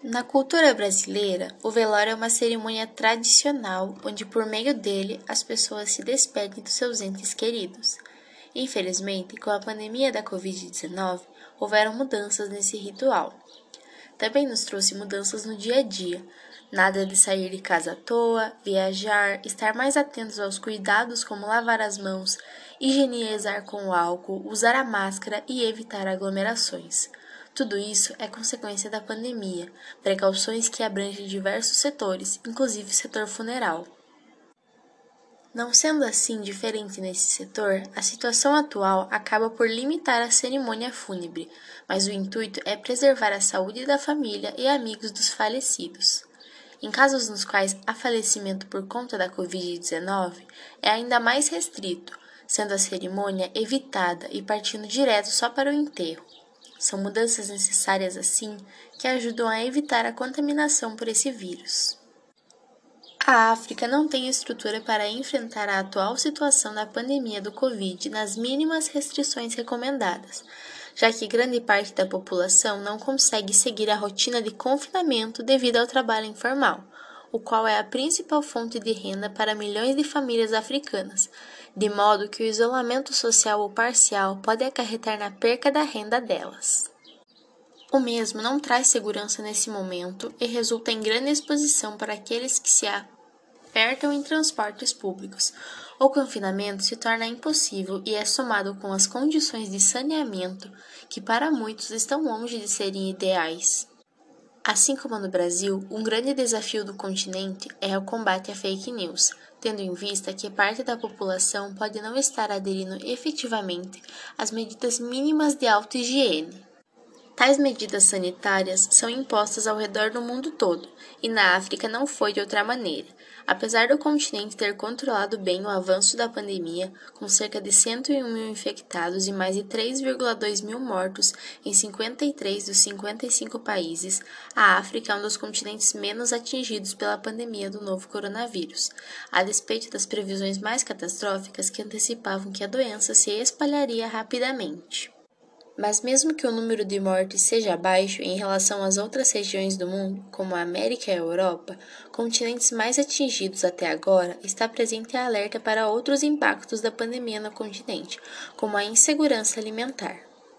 Na cultura brasileira, o velório é uma cerimônia tradicional onde, por meio dele, as pessoas se despedem dos seus entes queridos. Infelizmente, com a pandemia da Covid-19, houveram mudanças nesse ritual. Também nos trouxe mudanças no dia a dia. Nada de sair de casa à toa, viajar, estar mais atentos aos cuidados como lavar as mãos, higienizar com álcool, usar a máscara e evitar aglomerações. Tudo isso é consequência da pandemia, precauções que abrangem diversos setores, inclusive o setor funeral. Não sendo assim diferente nesse setor, a situação atual acaba por limitar a cerimônia fúnebre, mas o intuito é preservar a saúde da família e amigos dos falecidos. Em casos nos quais há falecimento por conta da Covid-19, é ainda mais restrito, sendo a cerimônia evitada e partindo direto só para o enterro. São mudanças necessárias, assim, que ajudam a evitar a contaminação por esse vírus. A África não tem estrutura para enfrentar a atual situação da pandemia do Covid nas mínimas restrições recomendadas, já que grande parte da população não consegue seguir a rotina de confinamento devido ao trabalho informal, o qual é a principal fonte de renda para milhões de famílias africanas, de modo que o isolamento social ou parcial pode acarretar na perca da renda delas. O mesmo não traz segurança nesse momento e resulta em grande exposição para aqueles que se apertam em transportes públicos. O confinamento se torna impossível e é somado com as condições de saneamento que para muitos estão longe de serem ideais. Assim como no Brasil, um grande desafio do continente é o combate à fake news, tendo em vista que parte da população pode não estar aderindo efetivamente às medidas mínimas de auto-higiene. Tais medidas sanitárias são impostas ao redor do mundo todo, e na África não foi de outra maneira. Apesar do continente ter controlado bem o avanço da pandemia, com cerca de 101 mil infectados e mais de 3,2 mil mortos em 53 dos 55 países, a África é um dos continentes menos atingidos pela pandemia do novo coronavírus, a despeito das previsões mais catastróficas que antecipavam que a doença se espalharia rapidamente. Mas mesmo que o número de mortes seja baixo em relação às outras regiões do mundo, como a América e a Europa, continentes mais atingidos até agora, está presente a alerta para outros impactos da pandemia no continente, como a insegurança alimentar.